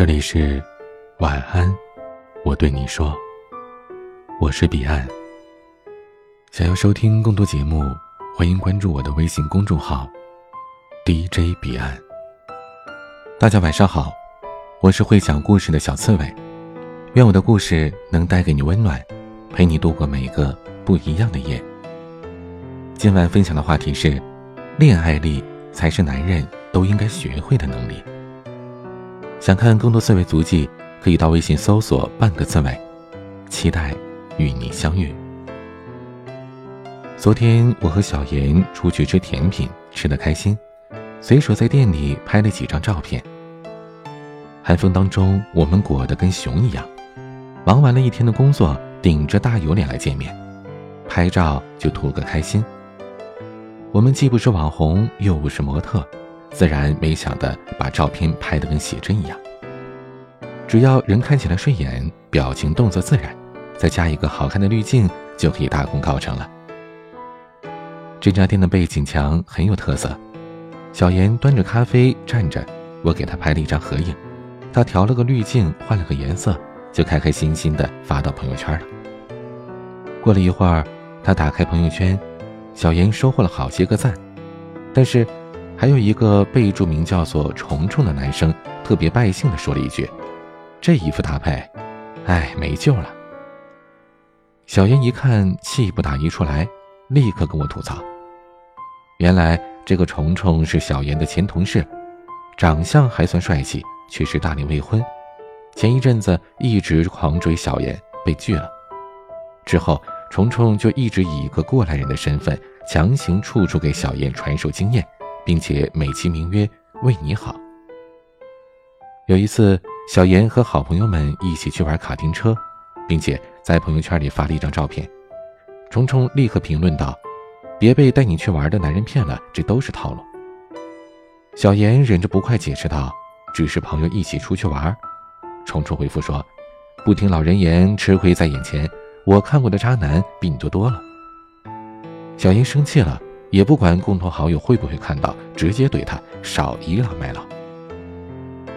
这里是晚安，我对你说，我是彼岸。想要收听更多节目，欢迎关注我的微信公众号 DJ 彼岸。大家晚上好，我是会讲故事的小刺猬，愿我的故事能带给你温暖，陪你度过每个不一样的夜。今晚分享的话题是：恋爱力才是男人都应该学会的能力。想看更多刺猬足迹，可以到微信搜索“半个刺猬”，期待与你相遇。昨天我和小妍出去吃甜品，吃得开心，随手在店里拍了几张照片。寒风当中，我们裹得跟熊一样，忙完了一天的工作，顶着大油脸来见面，拍照就图个开心。我们既不是网红，又不是模特。自然没想的把照片拍得跟写真一样。只要人看起来顺眼，表情动作自然，再加一个好看的滤镜，就可以大功告成了。这家店的背景墙很有特色，小妍端着咖啡站着，我给她拍了一张合影，她调了个滤镜，换了个颜色，就开开心心的发到朋友圈了。过了一会儿，他打开朋友圈，小妍收获了好些个赞，但是。还有一个备注名叫做“虫虫”的男生，特别败兴的说了一句：“这衣服搭配，哎，没救了。”小妍一看气不打一处来，立刻跟我吐槽：“原来这个虫虫是小妍的前同事，长相还算帅气，却是大龄未婚。前一阵子一直狂追小妍，被拒了。之后，虫虫就一直以一个过来人的身份，强行处处给小妍传授经验。”并且美其名曰为你好。有一次，小妍和好朋友们一起去玩卡丁车，并且在朋友圈里发了一张照片。虫虫立刻评论道：“别被带你去玩的男人骗了，这都是套路。”小妍忍着不快解释道：“只是朋友一起出去玩。”虫虫回复说：“不听老人言，吃亏在眼前。我看过的渣男比你多多了。”小妍生气了。也不管共同好友会不会看到，直接怼他少倚老卖老。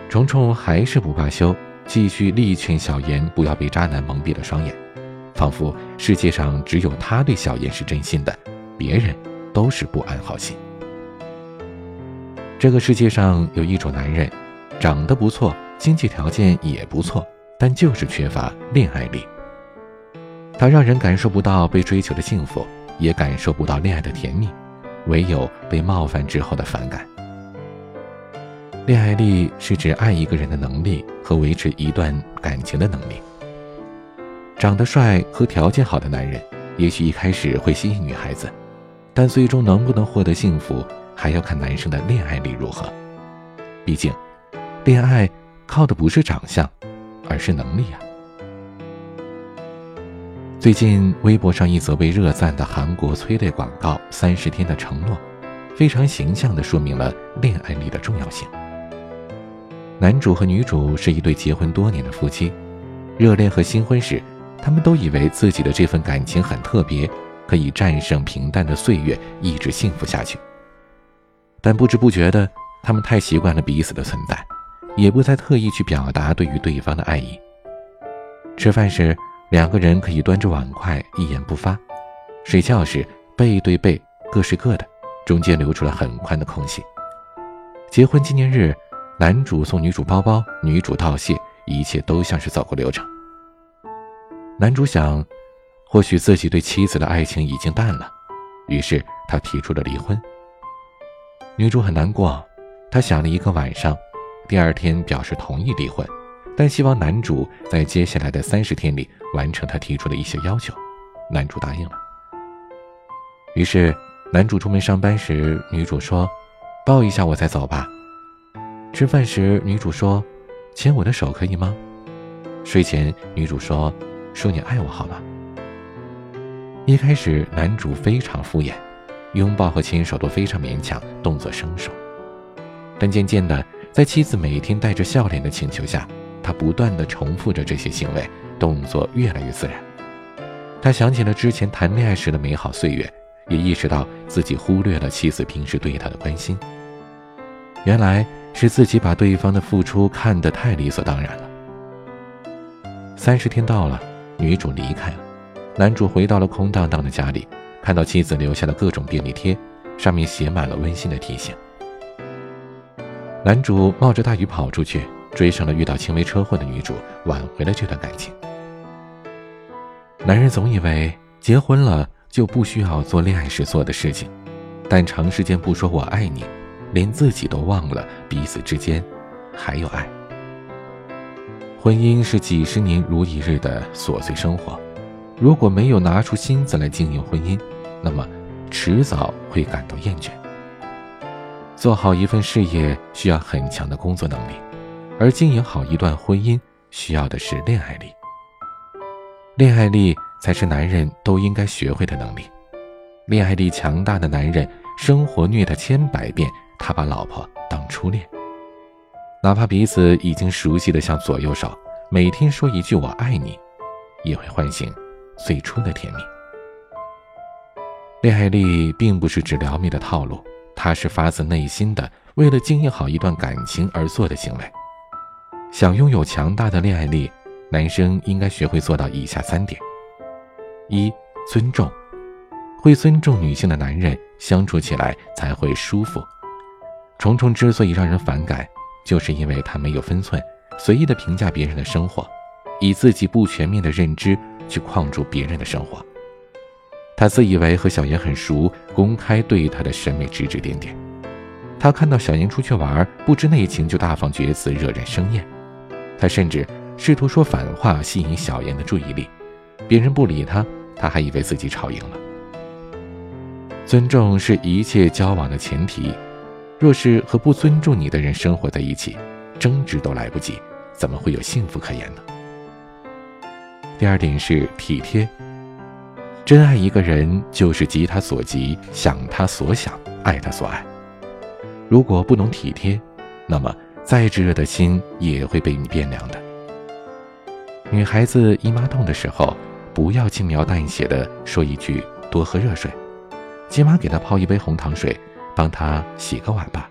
虫虫还是不罢休，继续力劝小妍不要被渣男蒙蔽了双眼，仿佛世界上只有他对小妍是真心的，别人都是不安好心。这个世界上有一种男人，长得不错，经济条件也不错，但就是缺乏恋爱力。他让人感受不到被追求的幸福，也感受不到恋爱的甜蜜。唯有被冒犯之后的反感。恋爱力是指爱一个人的能力和维持一段感情的能力。长得帅和条件好的男人，也许一开始会吸引女孩子，但最终能不能获得幸福，还要看男生的恋爱力如何。毕竟，恋爱靠的不是长相，而是能力啊。最近微博上一则被热赞的韩国催泪广告《三十天的承诺》，非常形象地说明了恋爱力的重要性。男主和女主是一对结婚多年的夫妻，热恋和新婚时，他们都以为自己的这份感情很特别，可以战胜平淡的岁月，一直幸福下去。但不知不觉的，他们太习惯了彼此的存在，也不再特意去表达对于对方的爱意。吃饭时。两个人可以端着碗筷一言不发，睡觉时背对背各睡各的，中间留出了很宽的空隙。结婚纪念日，男主送女主包包，女主道谢，一切都像是走过流程。男主想，或许自己对妻子的爱情已经淡了，于是他提出了离婚。女主很难过，她想了一个晚上，第二天表示同意离婚。但希望男主在接下来的三十天里完成他提出的一些要求，男主答应了。于是，男主出门上班时，女主说：“抱一下我再走吧。”吃饭时，女主说：“牵我的手可以吗？”睡前，女主说：“说你爱我好吗？”一开始，男主非常敷衍，拥抱和牵手都非常勉强，动作生疏。但渐渐的，在妻子每天带着笑脸的请求下，他不断的重复着这些行为，动作越来越自然。他想起了之前谈恋爱时的美好岁月，也意识到自己忽略了妻子平时对他的关心。原来，是自己把对方的付出看得太理所当然了。三十天到了，女主离开了，男主回到了空荡荡的家里，看到妻子留下的各种便利贴，上面写满了温馨的提醒。男主冒着大雨跑出去，追上了遇到轻微车祸的女主，挽回了这段感情。男人总以为结婚了就不需要做恋爱时做的事情，但长时间不说我爱你，连自己都忘了彼此之间还有爱。婚姻是几十年如一日的琐碎生活，如果没有拿出心思来经营婚姻，那么迟早会感到厌倦。做好一份事业需要很强的工作能力，而经营好一段婚姻需要的是恋爱力。恋爱力才是男人都应该学会的能力。恋爱力强大的男人，生活虐他千百遍，他把老婆当初恋。哪怕彼此已经熟悉的像左右手，每天说一句“我爱你”，也会唤醒最初的甜蜜。恋爱力并不是指撩妹的套路。他是发自内心的，为了经营好一段感情而做的行为。想拥有强大的恋爱力，男生应该学会做到以下三点：一、尊重。会尊重女性的男人，相处起来才会舒服。虫虫之所以让人反感，就是因为他没有分寸，随意的评价别人的生活，以自己不全面的认知去框住别人的生活。他自以为和小妍很熟，公开对她的审美指指点点。他看到小妍出去玩，不知内情就大放厥词，惹人生厌。他甚至试图说反话，吸引小妍的注意力。别人不理他，他还以为自己吵赢了。尊重是一切交往的前提。若是和不尊重你的人生活在一起，争执都来不及，怎么会有幸福可言呢？第二点是体贴。真爱一个人，就是急他所急，想他所想，爱他所爱。如果不能体贴，那么再炙热的心也会被你变凉的。女孩子姨妈痛的时候，不要轻描淡写的说一句“多喝热水”，起码给她泡一杯红糖水，帮她洗个碗吧。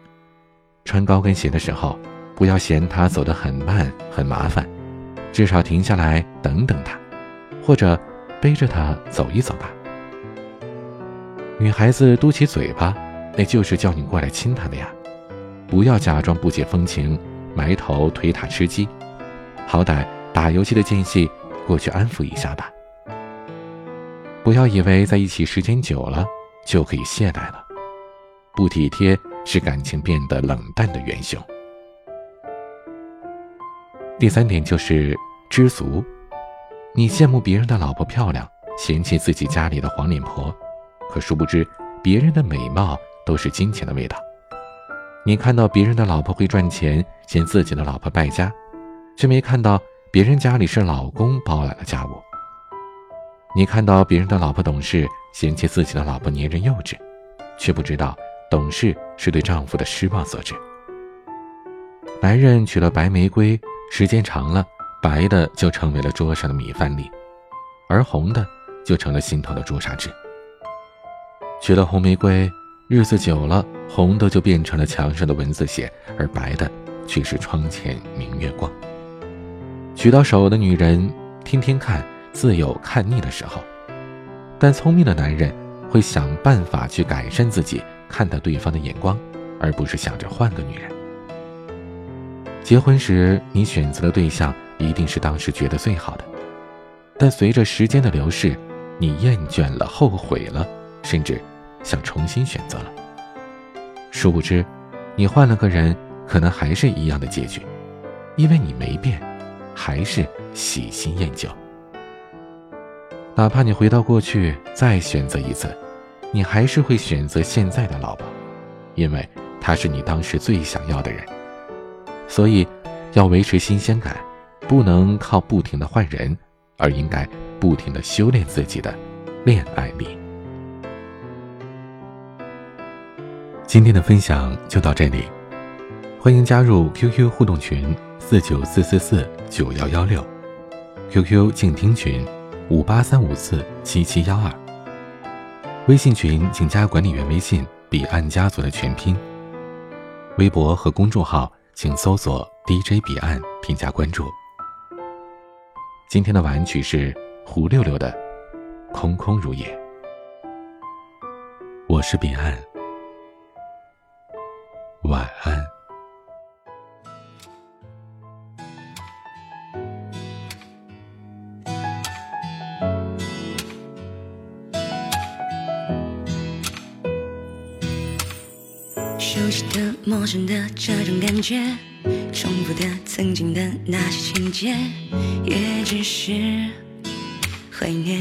穿高跟鞋的时候，不要嫌她走得很慢很麻烦，至少停下来等等她，或者。背着她走一走吧。女孩子嘟起嘴巴，那就是叫你过来亲她的呀。不要假装不解风情，埋头推塔吃鸡。好歹打游戏的间隙过去安抚一下吧。不要以为在一起时间久了就可以懈怠了。不体贴是感情变得冷淡的元凶。第三点就是知足。你羡慕别人的老婆漂亮，嫌弃自己家里的黄脸婆，可殊不知，别人的美貌都是金钱的味道。你看到别人的老婆会赚钱，嫌自己的老婆败家，却没看到别人家里是老公包揽了家务。你看到别人的老婆懂事，嫌弃自己的老婆粘人幼稚，却不知道懂事是对丈夫的失望所致。男人娶了白玫瑰，时间长了。白的就成为了桌上的米饭粒，而红的就成了心头的朱砂痣。娶了红玫瑰，日子久了，红的就变成了墙上的蚊子血，而白的却是窗前明月光。娶到手的女人，天天看，自有看腻的时候。但聪明的男人会想办法去改善自己看待对方的眼光，而不是想着换个女人。结婚时，你选择的对象。一定是当时觉得最好的，但随着时间的流逝，你厌倦了，后悔了，甚至想重新选择了。殊不知，你换了个人，可能还是一样的结局，因为你没变，还是喜新厌旧。哪怕你回到过去再选择一次，你还是会选择现在的老婆，因为她是你当时最想要的人。所以，要维持新鲜感。不能靠不停的换人，而应该不停的修炼自己的恋爱力。今天的分享就到这里，欢迎加入 QQ 互动群四九四四四九幺幺六，QQ 静听群五八三五四七七幺二，微信群请加管理员微信“彼岸家族”的全拼。微博和公众号请搜索 DJ 彼岸，添加关注。今天的晚安曲是胡六六的《空空如也》，我是彼岸，晚安。熟悉的、陌生的这种感觉，重复的曾经的那些情节，也只是怀念。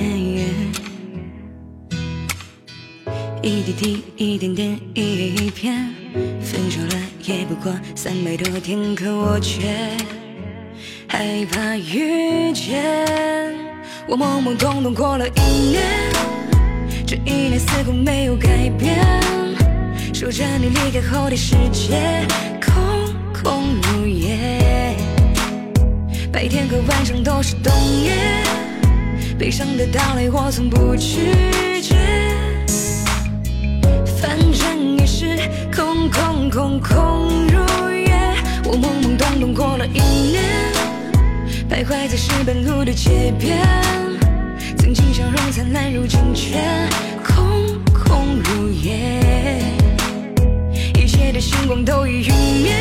一滴滴，一点点，一页一篇，分手了也不过三百多天，可我却害怕遇见。我懵懵懂懂过了一年，这一年似乎没有改变。守着你离开后的世界空空如也，白天和晚上都是冬夜，悲伤的到来我从不拒绝，反正是空空空空如也。我懵懵懂懂过了一年，徘徊在石板路的街边，曾经笑容灿烂，如今却空空如也。一切的星光都已陨灭，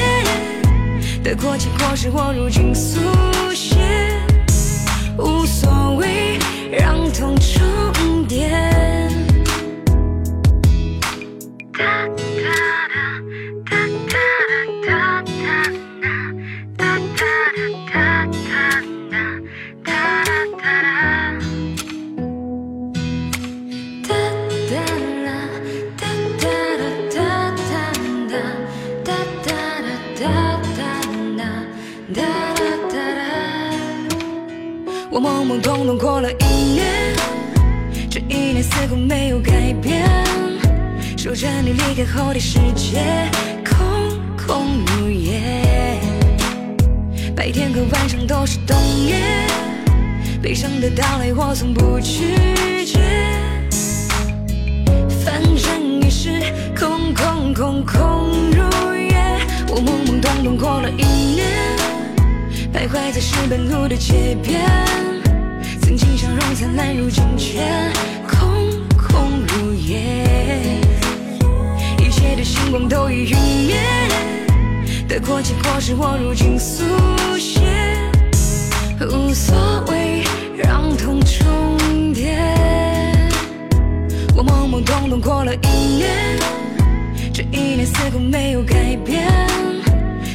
得过且过是我如今速写，无所谓，让痛我懵懵懂懂过了一年，这一年似乎没有改变。守着你离开后的世界，空空如也。白天和晚上都是冬夜，悲伤的到来我从不拒绝。反正也是空空空空如也。我懵懵懂懂过了一年。徘徊在石板路的街边，曾经笑容灿烂，如今却空空如也。一切的星光都已陨灭，得过且过是我如今速写，无所谓，让痛重叠。我懵懵懂懂过了一年，这一年似乎没有改变。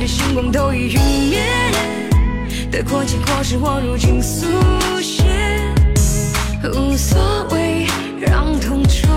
的星光都已陨灭，得过且过是我如今速写，无所谓让痛彻。